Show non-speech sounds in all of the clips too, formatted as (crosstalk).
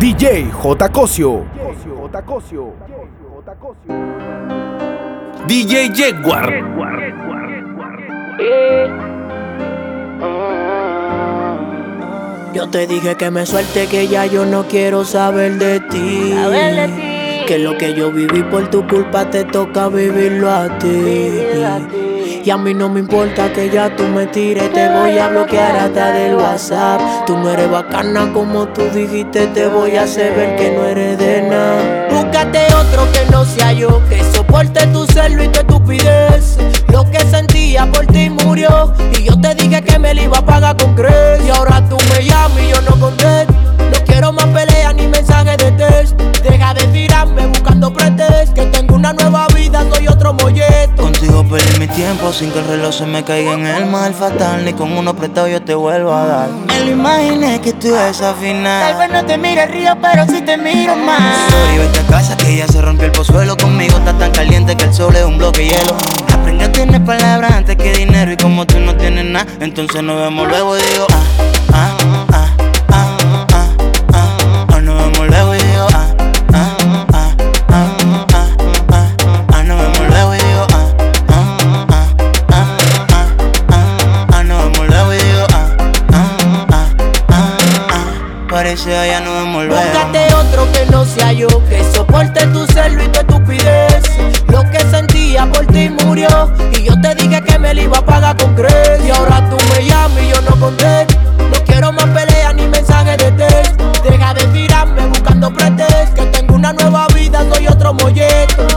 DJ J. Cosio. DJ Jaguar. Yo te dije que me suelte, que ya yo no quiero saber de ti. Que lo que yo viví por tu culpa te toca vivirlo a ti. Y a mí no me importa que ya tú me tires, te voy a bloquear hasta del WhatsApp. Tú no eres bacana como tú dijiste, te voy a hacer ver que no eres de nada. Búscate otro que no sea yo, que soporte tu celo y tu estupidez. Lo que sentía por ti murió, y yo te dije que me lo iba a pagar con crees. Y ahora tú me llamas y yo no contesto. No quiero más peleas ni mensajes de test. Deja de tirarme buscando pretextos, que una nueva vida, soy otro molleto. Contigo perdí mi tiempo sin que el reloj se me caiga en el mal fatal. Ni con uno prestado yo te vuelvo a dar. Me lo imaginé que tú esa final. Tal vez no te mire río, pero sí te miro más. Sorry, vete a casa que ya se rompió el pozuelo. Conmigo está tan caliente que el sol es un bloque de hielo. Aprende a tener palabras antes que dinero. Y como tú no tienes nada, entonces nos vemos luego y digo, ah. Parece ya no me Búscate otro que no sea yo, que soporte tu celo y tu estupidez. Lo que sentía por ti murió, y yo te dije que me lo iba a pagar con crees. Y ahora tú me llamas y yo no conté. No quiero más peleas ni mensajes de test. Deja de tirarme buscando pretextos, que tengo una nueva vida, soy otro molleto.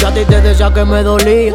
Ya a ti te decía que me dolía,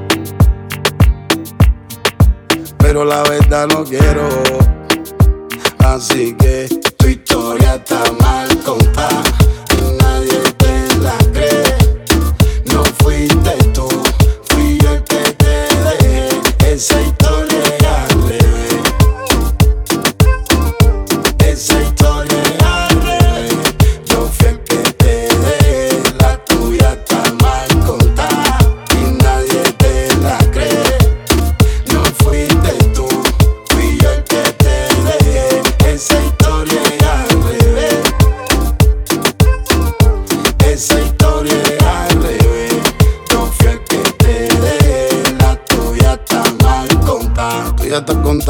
pero la verdad no quiero. Así que tu historia está mal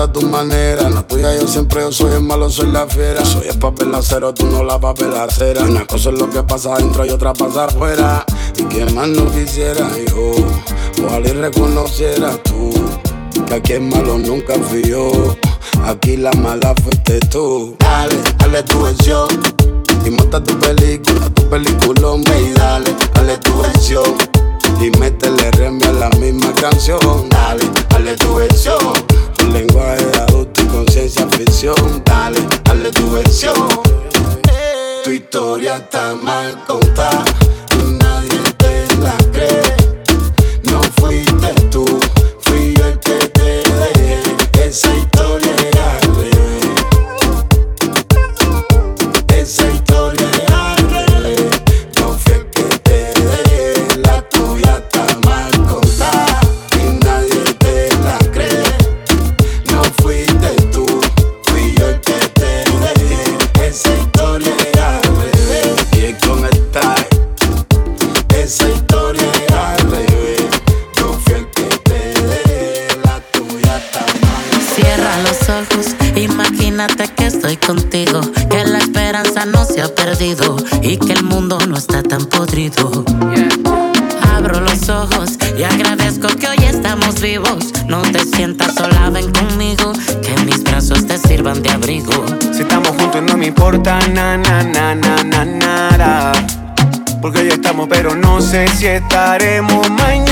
a tu manera. La tuya yo siempre soy el malo, soy la fiera. Soy el papel acero, tú no la papel acera. Una cosa es lo que pasa adentro y otra pasa afuera. Y que más no quisiera yo, ojalá y reconociera tú. Que aquí el malo nunca fui yo. Aquí la mala fuiste tú. Dale, dale tu versión. Y monta tu película, tu peliculón, y dale, dale tu versión. Y métele remia a la misma canción. Dale, dale tu versión lenguaje adulto y conciencia ficción. Dale, dale tu versión. Tu historia está mal contada, nadie te la cree. No fuiste tú, fui yo el que te dejé. así estaremos mañana.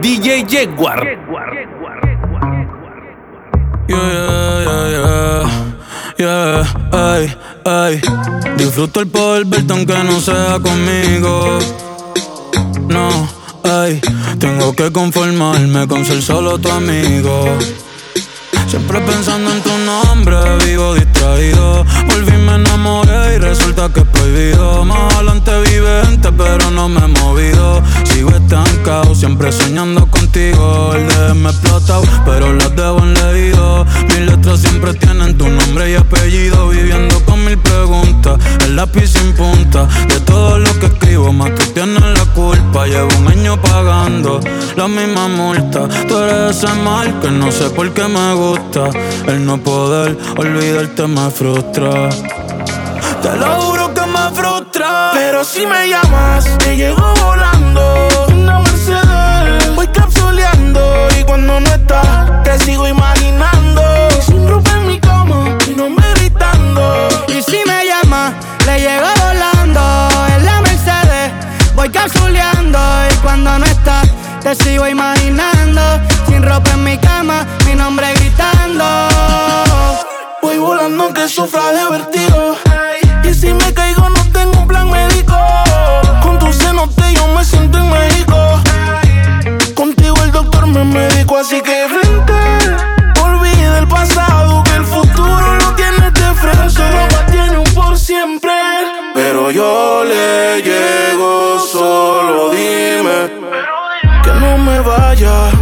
DJ Jaguar. Yeah, yeah, yeah, ay, ay. Disfruto el poder verte aunque no sea conmigo. No, ay. Tengo que conformarme con ser solo tu amigo. Siempre pensando en tu nombre, vivo distraído. Volví, me enamoré y resulta que es prohibido. Más adelante vivente, pero no me he movido. Sigo estancado, siempre soñando contigo. El de me explotado, pero las debo en leído. Mis letras siempre tienen tu nombre y apellido. Viviendo con mil preguntas, el lápiz sin punta. De todo lo que escribo, más tú tienes la culpa. Llevo un año pagando la misma multa. Tú eres ese mal que no sé por qué me gusta. El no poder olvidarte me frustra. Te lo juro que me frustra. Pero si me llamas, te llego volando. Una Mercedes, voy capsuleando. Y cuando no estás, te sigo imaginando. Sin ropa en mi cama, y no me gritando. Y si me llamas, le llego volando. En la Mercedes, voy capsuleando. Y cuando no estás, te sigo imaginando. Ropa en mi cama, mi nombre gritando. Voy volando aunque sufra de vertigo. Y si me caigo, no tengo un plan médico. Con tu cenote yo me siento en México. Contigo el doctor me médico, así que frente. Olvide el pasado, que el futuro lo tienes de frente. Solo tiene un por siempre. Pero yo le llego, solo dime que no me vaya.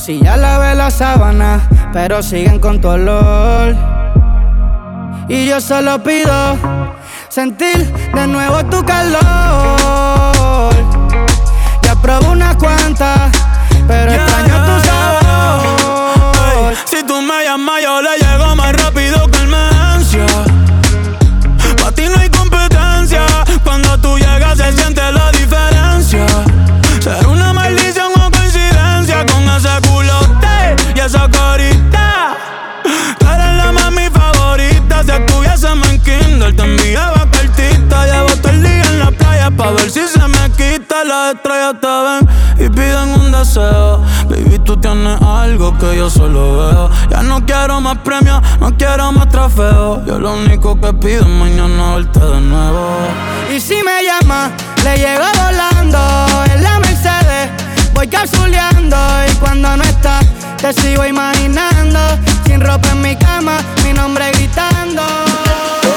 Si ya lavé la sábana, pero siguen con tu olor. Y yo solo pido sentir de nuevo tu calor. Ya probé unas cuantas, pero extraño tu sabor. Si tú me llamas, yo le Las estrellas te ven y piden un deseo. Baby, tú tienes algo que yo solo veo. Ya no quiero más premios, no quiero más trofeos. Yo lo único que pido es mañana verte de nuevo. Y si me llama, le llego volando en la Mercedes. Voy capsuleando y cuando no estás, te sigo imaginando. Sin ropa en mi cama, mi nombre gritando.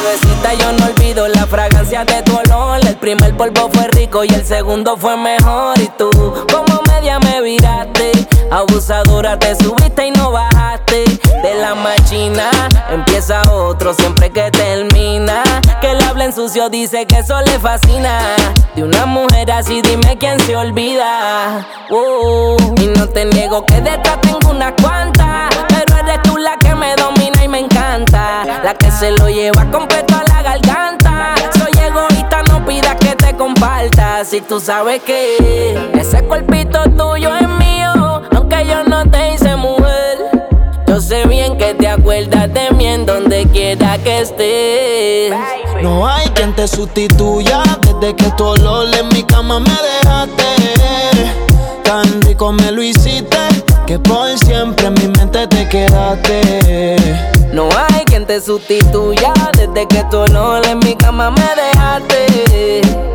Bebecita, yo no olvido la fragancia de tu olor. El primer polvo fue rico y el segundo fue mejor. Y tú, como media me viraste. Abusadora, te subiste y no bajaste. De la machina empieza otro siempre que termina. Que le hablen sucio dice que eso le fascina. De una mujer así, dime quién se olvida. Y no te niego que detrás tengo unas cuantas. Pero eres tú la que me domina y me encanta. La que se lo lleva completo a la garganta. Soy egoísta, no pidas te comparta. Si tú sabes que ese cuerpito tuyo es mío, aunque yo no te hice mujer. Yo sé bien que te acuerdas de mí en donde quiera que estés. No hay quien te sustituya desde que tu olor en mi cama me dejaste. Tan rico me lo hiciste que por siempre en mi mente te quedaste. No hay quien te sustituya desde que tu olor en mi cama me dejaste.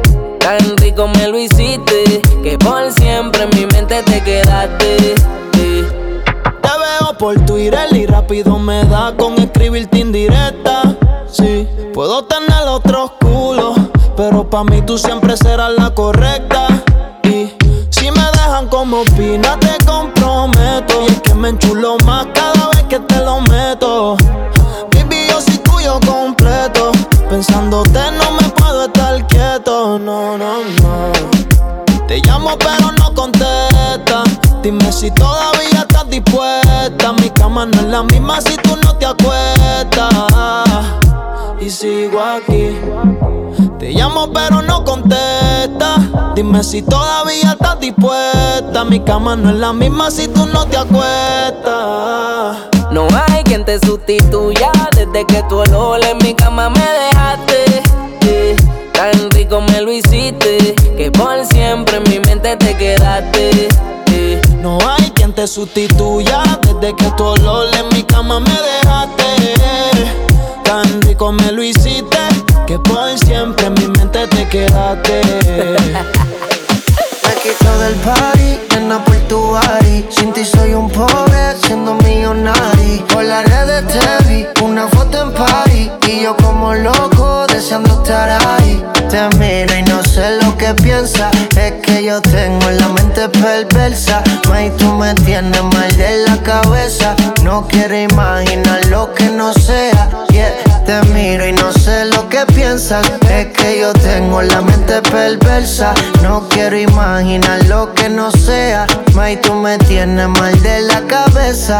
Tan rico me lo hiciste que por siempre en mi mente te quedaste. Te veo por Twitter y rápido me da con escribirte indirecta. Sí, puedo tener otros culos, pero pa' mí tú siempre serás la correcta. Y si me dejan como opina, te comprometo. Y es que me enchulo más cada vez Dime si todavía estás dispuesta. Mi cama no es la misma si tú no te acuestas. No hay quien te sustituya desde que tu olor en mi cama me dejaste. tan rico me lo hiciste que por siempre en mi mente te quedaste. No hay quien te sustituya desde que tu olor en mi cama me dejaste. Tan rico me lo hiciste que por siempre en mi mente te quedaste. (laughs) me quito del party, en por tu Sin ti soy un pobre, siendo millonario. Por las redes te vi, una foto en party. Y yo como loco, deseando estar ahí. Te miro y no sé lo que piensas. Es que yo tengo la mente perversa. May, tú me tienes mal de la cabeza. No quiero imaginar lo que no sea. Te miro y no sé lo que piensas. Es que yo tengo la mente perversa. No quiero imaginar lo que no sea. May, tú me tienes mal de la cabeza.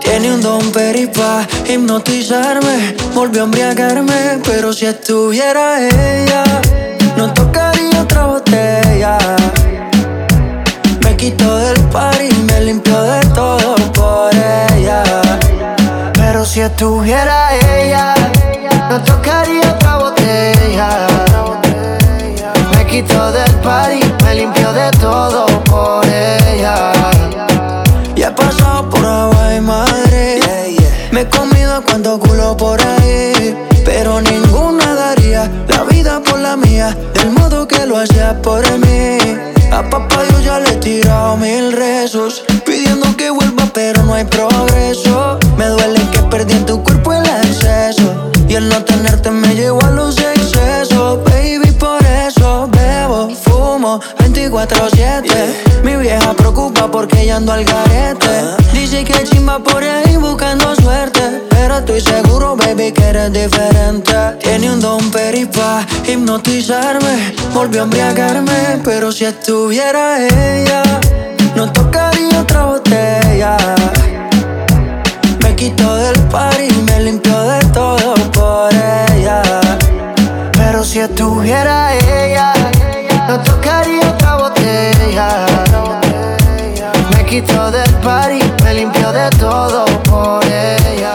Tiene un don peripa hipnotizarme. Volvió a embriagarme, pero si estuviera ella, no tocaría otra botella. Me quitó del par y me limpió de todo por ella. Pero si estuviera ella, no tocaría otra botella. Me quitó del par y me limpió de todo por ella. Y he pasado por agua y madre. Me he comido cuando culo por ahí. Pero ninguna daría la vida por la mía. Del modo que lo hacía por mí. A papá yo ya le he tirado mil rezos. Pidiendo que vuelva, pero no hay progreso. No tenerte me llevó a los excesos. Baby, por eso bebo, fumo 24-7. Mi vieja preocupa porque ya ando al garete. Dice que chimba por ahí buscando suerte. Pero estoy seguro, baby, que eres diferente. Tiene un don peripa hipnotizarme. Volvió a embriagarme, pero si estuviera ella, no tocaría otra botella. Me quitó del par y me limpió de todo estuviera ella, no tocaría otra botella. Me quitó del par y me limpió de todo por ella.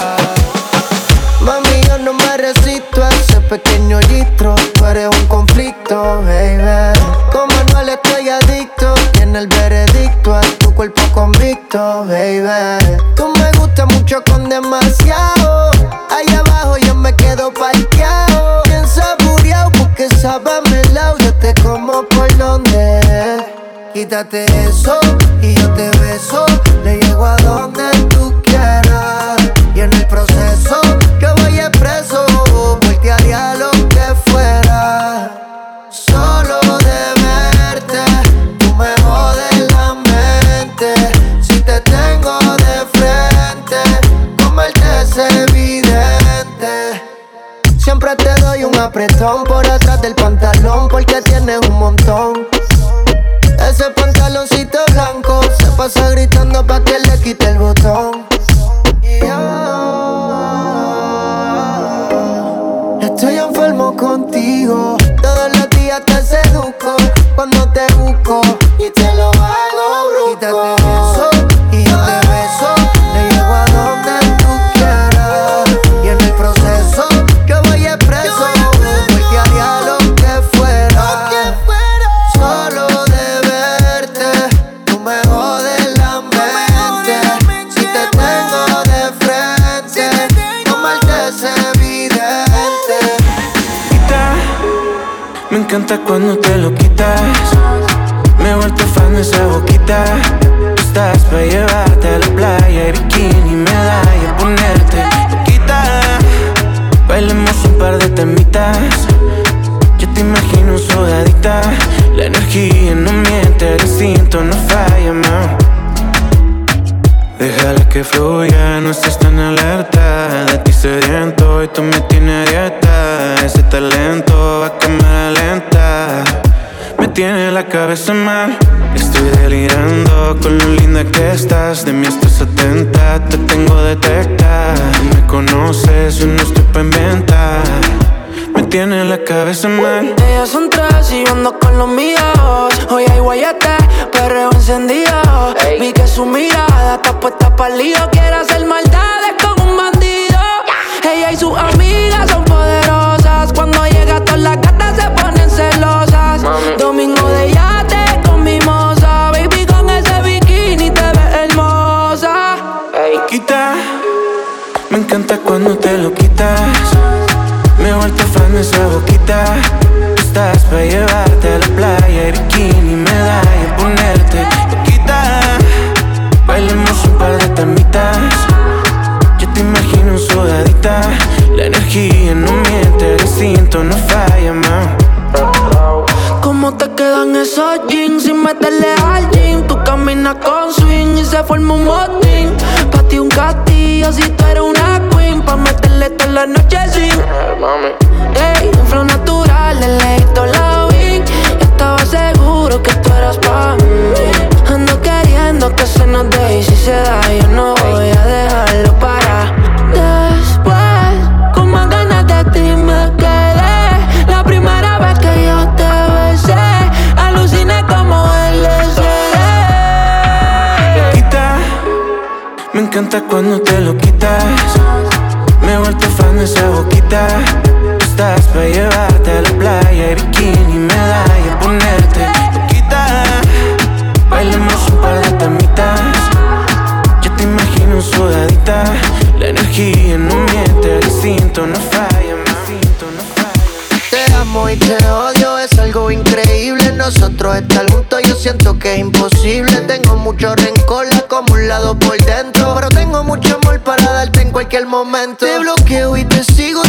Mami, yo no me resisto a ese pequeño litro. Tú eres un conflicto, baby. Como no estoy adicto, tiene el veredicto a tu cuerpo convicto, baby. Tú me gustas mucho con demasiado. Allá abajo yo me quedo parqueado. Sabe melao. Yo te como por donde. Quítate eso y yo te beso. Le llego a donde con lo linda que estás. De mí estás atenta, te tengo detectar. Me conoces, yo no estoy pa' inventar. Me tiene la cabeza mal. Ellas son tres y yo ando con los míos. Hoy hay guayate, perreo encendido. Vi que su mirada está puesta para lío. Quiere hacer maldades con un bandido. Ella y sus amigas son poderosas. Cuando llega todas las gatas se ponen celosas. Domingo de yate cuando te lo quitas. Me he vuelto fan de esa boquita. Estás para llevarte a la playa, bikini, medalla, ponerte loquita. Bailemos un par de tamitas. Yo te imagino sudadita. La energía no miente, el instinto no falla, man. ¿Cómo te quedan esos jeans sin meterle al gym? Tú caminas con swing y se forma un motín. Ti un castillo si tú eres una queen. Pa' meterle toda la noche sin. Ey, un flow natural, el leíto la vi. Estaba seguro que tú eras pa' mí. Ando queriendo que se nos dé y si se da, yo no voy a dejarlo para después. Con más ganas de ti me quedé. Encanta cuando te lo quitas. Me he vuelto fan de esa boquita. Estás para llevarte a la playa, bikini, medalla, ponerte loquita. Bailemos un par de tamitas. Yo te imagino sudadita. La energía no miente, el instinto no falla, instinto no falla. Te amo y te odio, es algo increíble. Nosotros estar juntos, yo siento que es imposible. Tengo mucho rencor, la acumulado por dentro. Mucho amor para darte en cualquier momento. Te bloqueo y te sigo,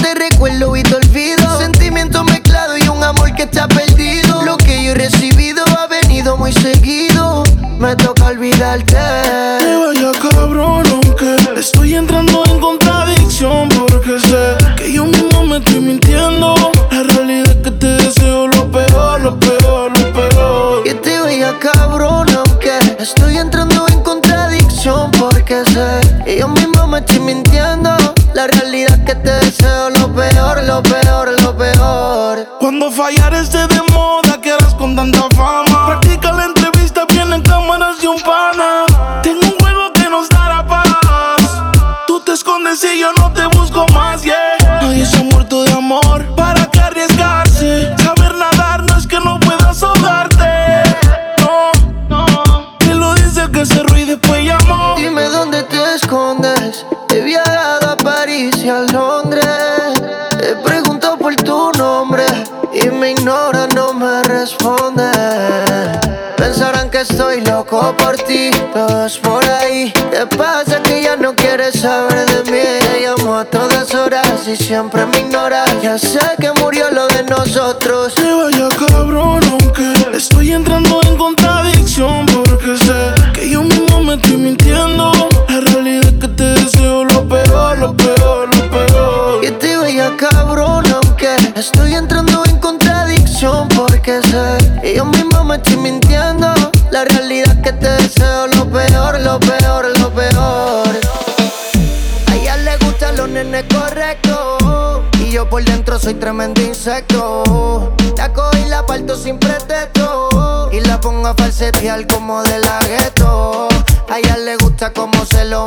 soy tremendo insecto. La cojo y la parto sin pretexto y la pongo a falsetear como de la gueto. A ella le gusta como se lo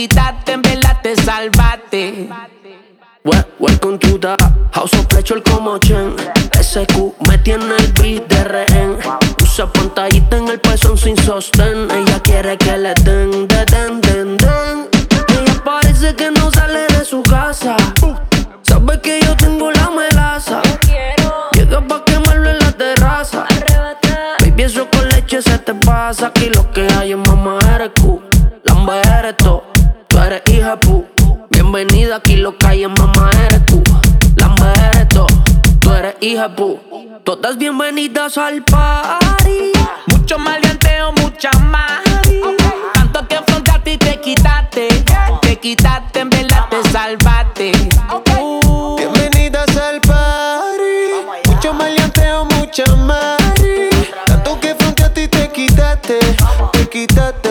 quitaste, en verdad te salvaste. welcome to the House of Pleasure como Chen. SQ me tiene el beat de rehén. Usa pantallita en el pezón sin sostén. Ella quiere que le den, den, den, den, den. Ella parece que no sale de su casa. Sabe que yo tengo la melaza. Llega pa' quemarlo en la terraza. Baby, eso con leche se te pasa. Aquí lo que hay es mamá eres. Lamba eres tú. Tú eres hija pu. Bienvenida aquí lo que hay es mamá eres tú. Lamba eres tú. Tú eres hija pu. Todas bienvenidas al party. Mucho maleanteo, mucha más. Tanto que afrontaste y te quitaste. Te quitaste, en verdad te salvaste. Bienvenidas al party. Mucho maleanteo, mucha más. Tanto que afrontaste y te quitaste. Te quitaste,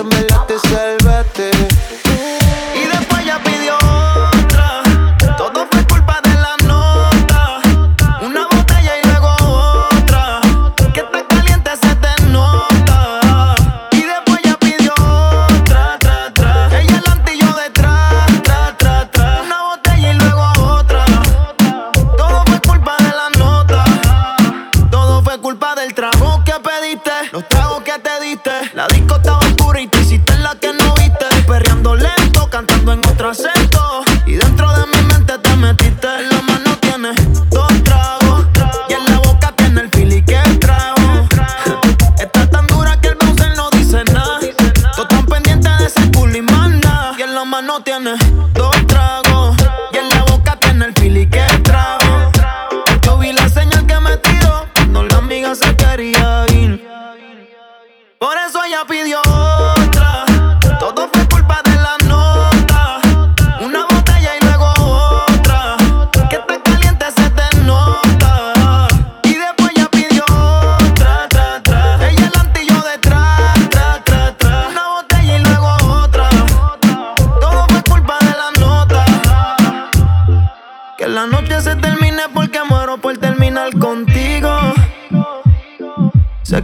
mano tienes dos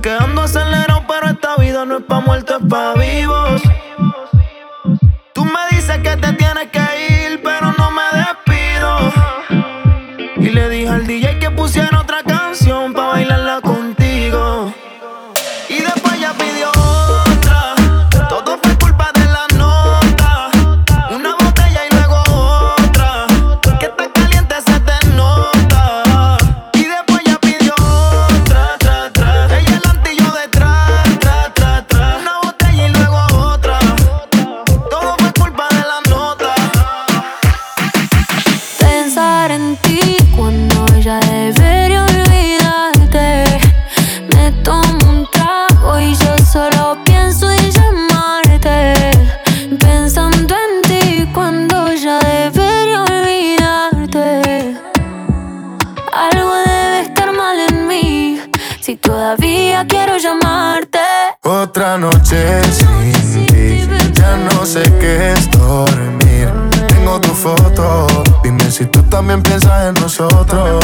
que ando acelerado, pero esta vida no es pa' muertos, es pa' vivos. Tú me dices que te tienes que ir, pero no me despido. Y le dije al DJ que pusiera otra canción pa' bailarla noche sin ti, ya no sé qué es dormir. Tengo tu foto, dime si tú también piensas en nosotros.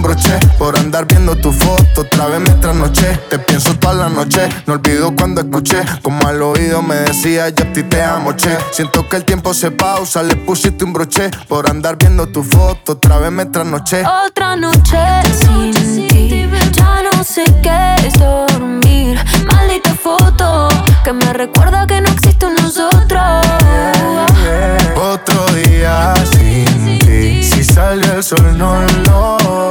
broche Por andar viendo tu foto, otra vez me trasnoché Te pienso toda la noche, no olvido cuando escuché Como al oído me decía yo a ti te amo, che Siento que el tiempo se pausa, le pusiste un broche Por andar viendo tu foto, otra vez me trasnoché Otra noche sin ti. Ya no sé qué es dormir. Maldita foto que me recuerda que no existe un nosotros. Otro día sin ti Si salió el sol no lo vi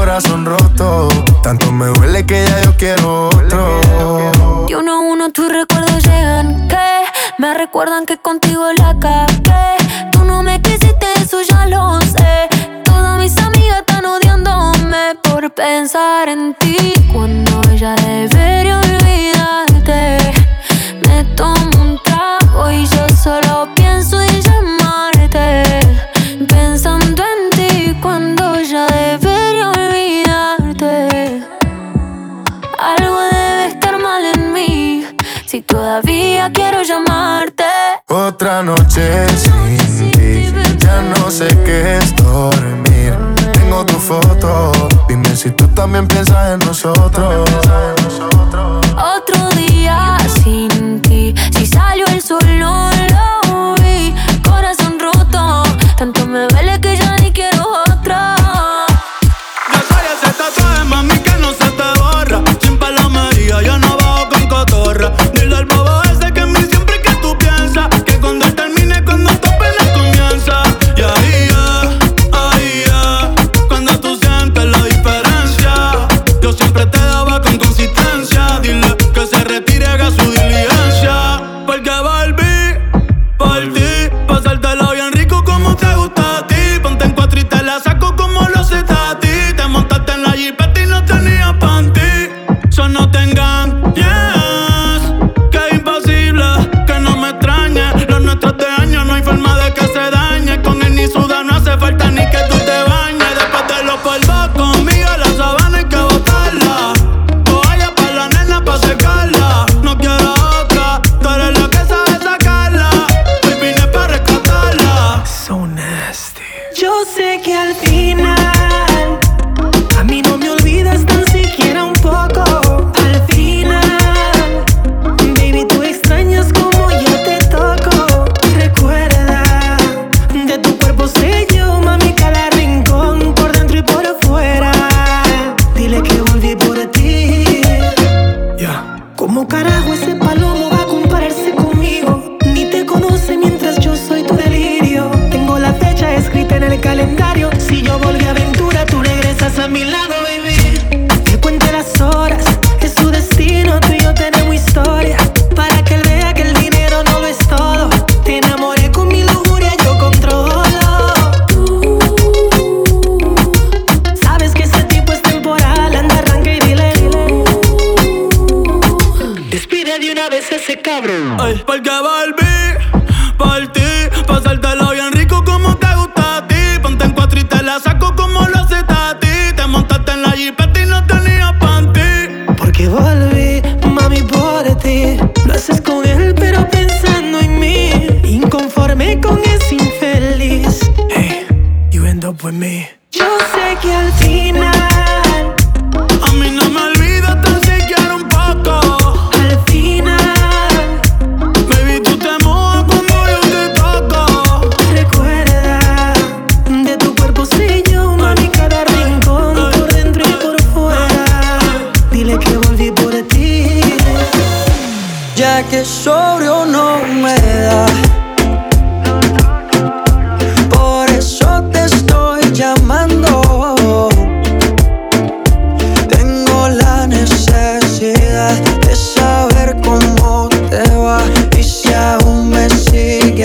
corazón roto. Tanto me duele que ya yo quiero otro. Y uno a uno tus recuerdos llegan, que me recuerdan que contigo la cagué. Tú no me quisiste, eso ya lo sé. Todas mis amigas están odiándome por pensar en ti cuando ya debería olvidar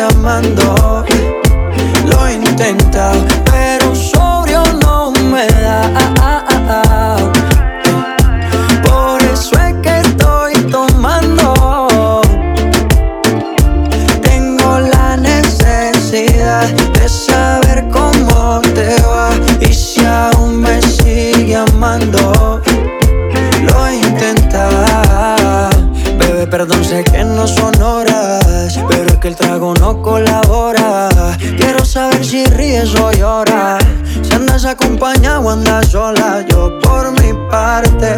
llamando. Lo he intentado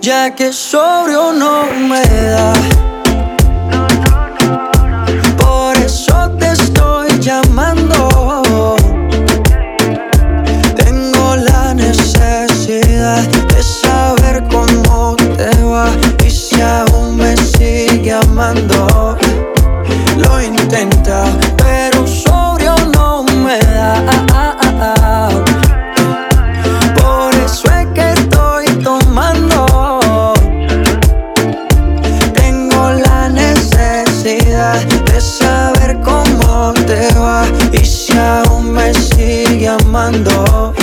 ya que sobrio no me da. Por eso te estoy llamando. Tengo la necesidad de saber cómo te va y si aún me sigue amando. Sigue amando.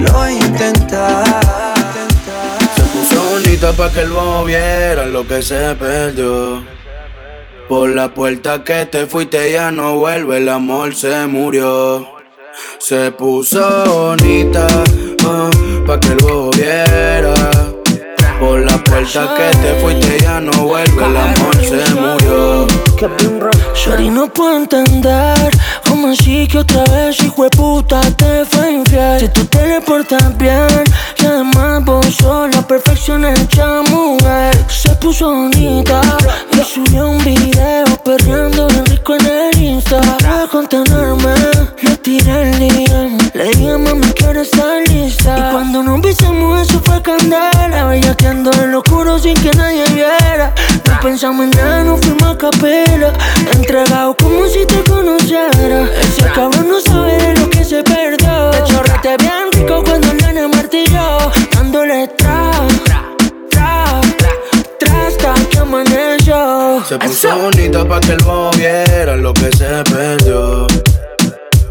Lo intenta. Se puso bonita pa' que el bobo viera lo que se perdió. Por la puerta que te fuiste ya no vuelve, el amor se murió. Se puso bonita uh, pa' que el bobo viera. Por la puerta que te fuiste ya no vuelve, el amor se murió. Shari no puedo entender cómo así que otra vez hijo de puta te fue infiel. Si tú te le portas bien vos sos la perfección hecha mujer. Se puso bonita y subió un video perreando bien rico en el Insta. Para contenerme le tiré el día, le dije mami quiero estar lista. Y cuando nos besamos eso fue candela, bellaqueando en lo oscuro sin que nadie viera. No pensamos en nada, nos fuimos a capela, entregado como si te conociera. Ese cabrón no sabe de lo que se perdió. De chorrete bien rico cuando dándole tra, tra, tra, hasta que amaneció. Se puso bonita pa' que el bobo viera lo que se perdió.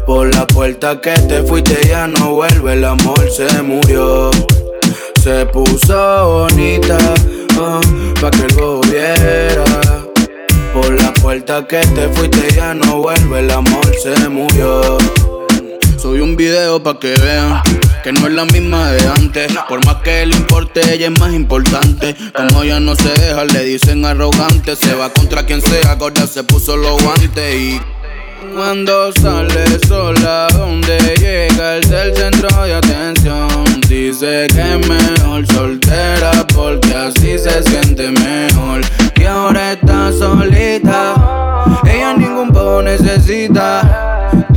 Por la puerta que te fuiste ya no vuelve, el amor se murió. Se puso bonita uh, pa' que el bobo viera. Por la puerta que te fuiste ya no vuelve, el amor se murió. Subí un video pa' que vean que no es la misma de antes. Por más que le importe, ella es más importante. Como ella no se deja, le dicen arrogante. Se va contra quien sea, gorda se puso los guantes y. Cuando sale sola, donde llega es el centro de atención. Dice que es mejor soltera porque así se siente mejor. Y ahora está solita, ella ningún poco necesita.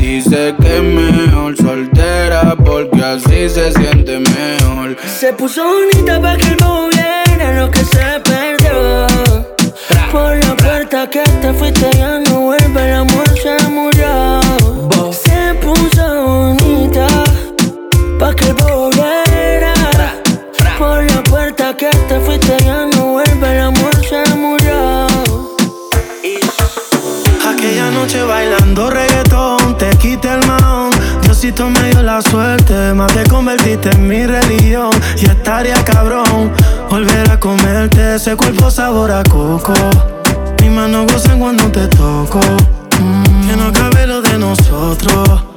Dice que es mejor soltera porque así se siente mejor. Se puso bonita pa' que el bobo viera lo que se perdió. Por la puerta que te fuiste ya no vuelve, el amor se murió. Se puso bonita pa' que el bobo viera. Por la puerta que te fuiste ya no vuelve, el amor se murió. Aquella noche bailando reggaetón, Me dio la suerte, más te convertiste en mi religión. Y estaría cabrón volver a comerte ese cuerpo sabor a coco. Mis manos gozan cuando te toco. Mm, que no cabe lo de nosotros.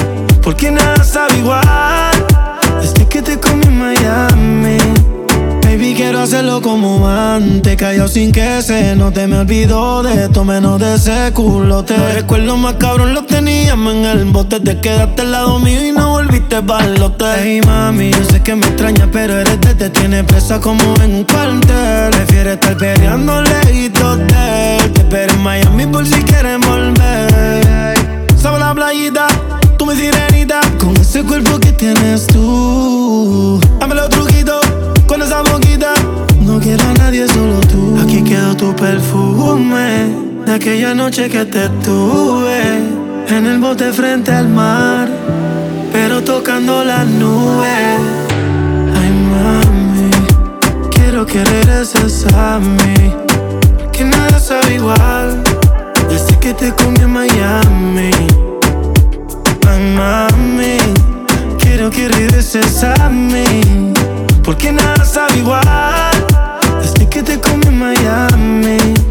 Porque nada sabe igual. Desde que te comí en Miami. Baby, quiero hacerlo como antes. Callado sin que se note. Me olvido de esto, menos de ese culote. Los recuerdos más cabrón los teníamos en el bote. Te quedaste al lado mío y no volviste balote. Hey, mami, yo sé que me extrañas, pero eres de te tiene presa como en un cuartel. Prefiere estar peleando lejitos de. Te espero en Miami por si quieres volver. Sabe la playita, tú mi sirenita. Con ese cuerpo que tienes tú. Dame los truquitos con esa boquita. No quiero a nadie, solo tú. Aquí quedó tu perfume de aquella noche que te tuve en el bote frente al mar, pero tocando las nubes. Ay, mami, quiero que regreses a mí, que nada sabe igual desde que te comí en Miami. Ay, mami, quiero que regreses a mí. Porque nada sabe igual Desde que te comí Miami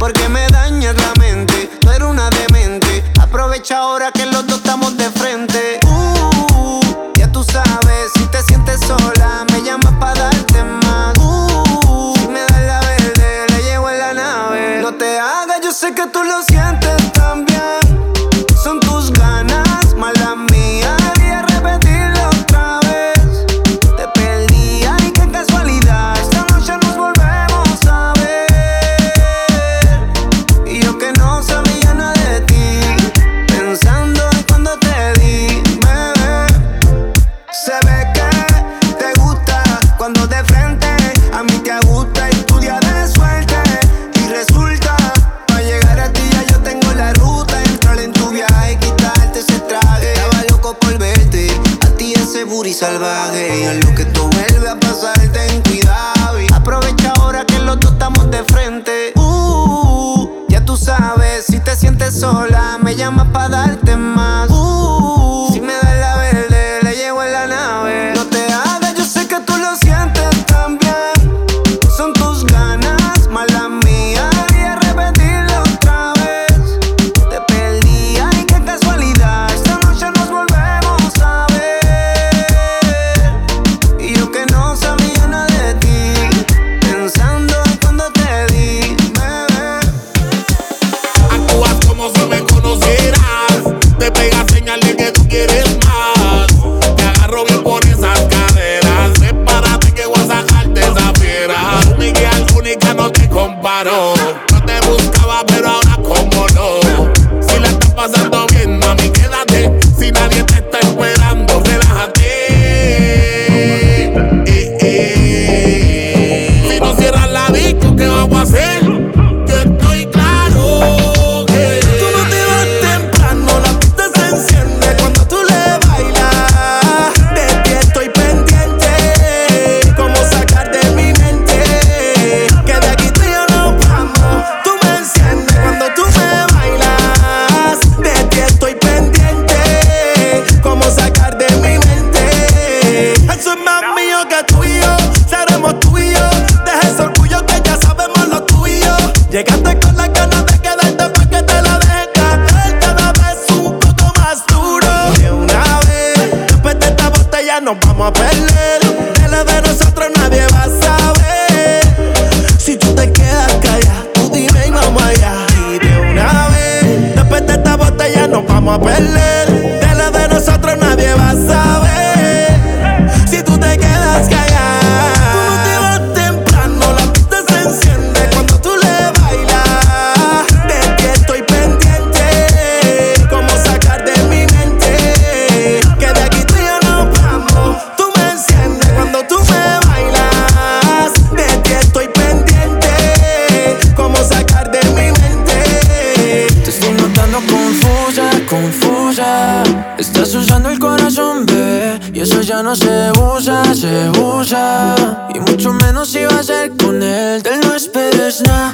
Porque me dañas la mente, tú eres una demente. Aprovecha ahora que los comparó. No te buscaba, pero se usa. Y mucho menos si va a ser con él. Te no esperes nada.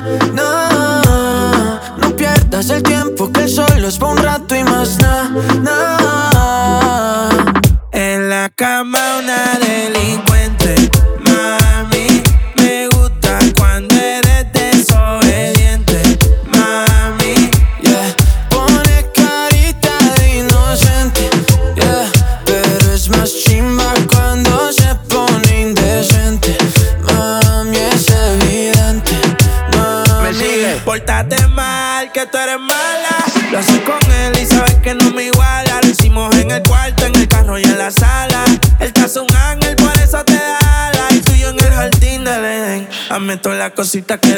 cosita que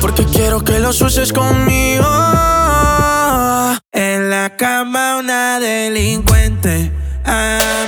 porque quiero que los uses conmigo. En la cama una delincuente, a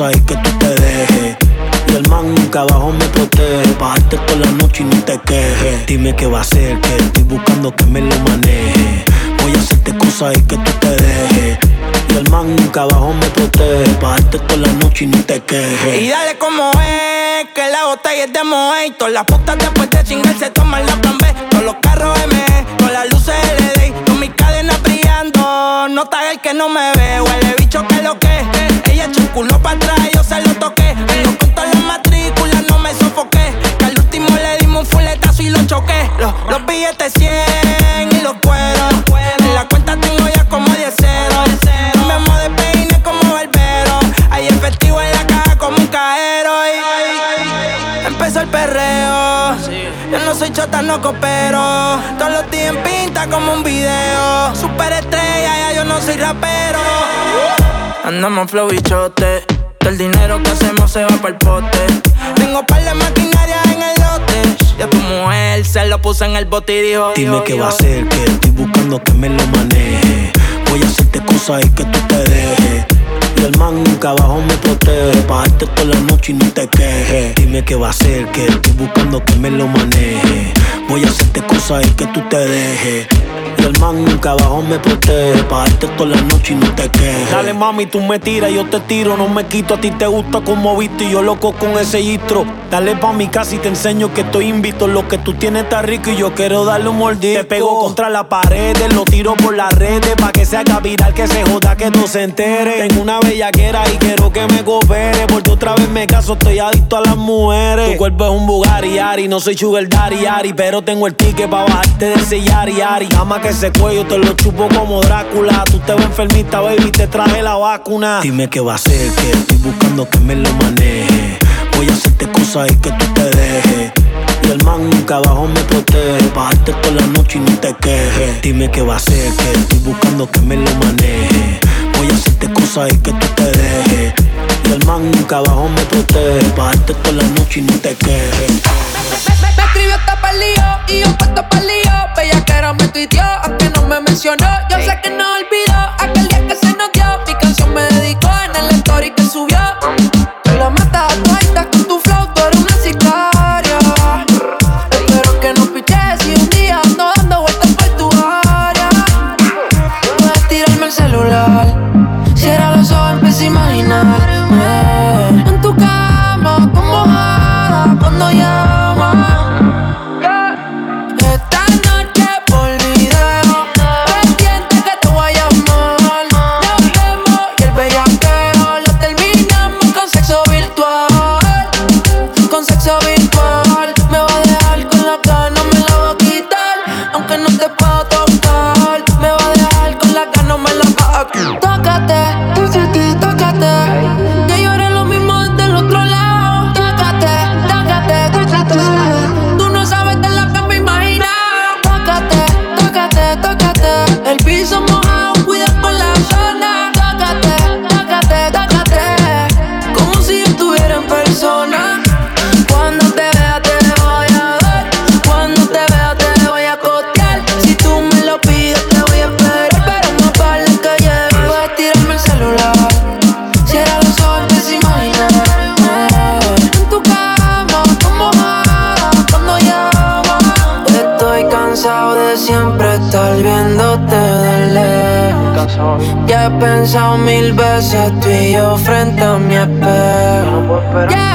a hacerte cosas y que tú te dejes. Y el man nunca abajo me protege. Bajarte toda la noche y no te quejes. Dime qué va a hacer, que estoy buscando que me lo maneje. Voy a hacerte cosas y que tú te dejes. Y el man nunca abajo me protege. Bajarte toda la noche y no te quejes. Y dale como es, que la botella es de. Todas las putas después de chingar se toman la plan B. Todos los carros M, con las luces LED. Con mis cadenas brillando, no el que no me ve. Huele bicho que lo que. Ella echó un culo para atrás, yo se lo toqué. Vengo con todas las matrículas, no me sofoqué. Que al último le dimos un fuletazo y lo choqué. Los, los billetes 100 y los cueros. En la cuenta tengo ya como 10 ceros. Me amo de peine como barbero. Hay efectivo en la caja como un cajero. y- Empezó el perreo. Yo no soy chota, no coopero. Todos los días pinta como un video. Super soy rapero. Andamos flow bichote. Todo el dinero que hacemos se va para el pote. Tengo par de maquinaria en el lote. Ya tu mujer se lo puso en el bote y dijo: Dime qué va a hacer, que estoy buscando que me lo maneje. Voy a hacerte cosas y que tú te dejes. Y el man nunca abajo me protege. Bajarte toda la noche y no te quejes. Dime qué va a hacer, que estoy buscando que me lo maneje. Voy a hacerte cosas y que tú te dejes. Y el man nunca abajo me protege. Pa' darte toda la noche y no te quejes. Dale mami, tú me tiras, yo te tiro, no me quito. A ti te gusta como viste y yo loco con ese gistro. Dale pa' mi casa y te enseño que estoy invito. Lo que tú tienes está rico y yo quiero darle un mordisco. Te pego contra la pared, lo tiro por las redes. Pa' que se haga viral, que se joda, que no se entere. Tengo una bellaquera y quiero que me coopere. Porque otra vez me caso, estoy adicto a las mujeres. Tu cuerpo es un Bugatti, Ari, no soy sugar daddy, Ari. Pero tengo el ticket pa' bajarte de ese yari, Ari. Que ese cuello te lo chupo como Drácula. Tú te ves enfermita, baby, te traje la vacuna. Dime qué va a ser, que estoy buscando que me lo maneje. Voy a hacerte cosas y que tú te dejes. Y el man nunca abajo me protege. Bajarte toda la noche y no te quejes. Dime qué va a ser, que estoy buscando que me lo maneje. Voy a hacerte cosas y que tú te dejes. Y el man nunca abajo me protege. Bajarte toda la noche y no te quejes. Me escribió hasta y yo puesto pa'l tuiteó, aunque no me mencionó. Yo sé que no olvidó aquel día que se nos dio. Mi canción me dedicó en el story que subió. Mil veces tú y yo frente a mi espejo.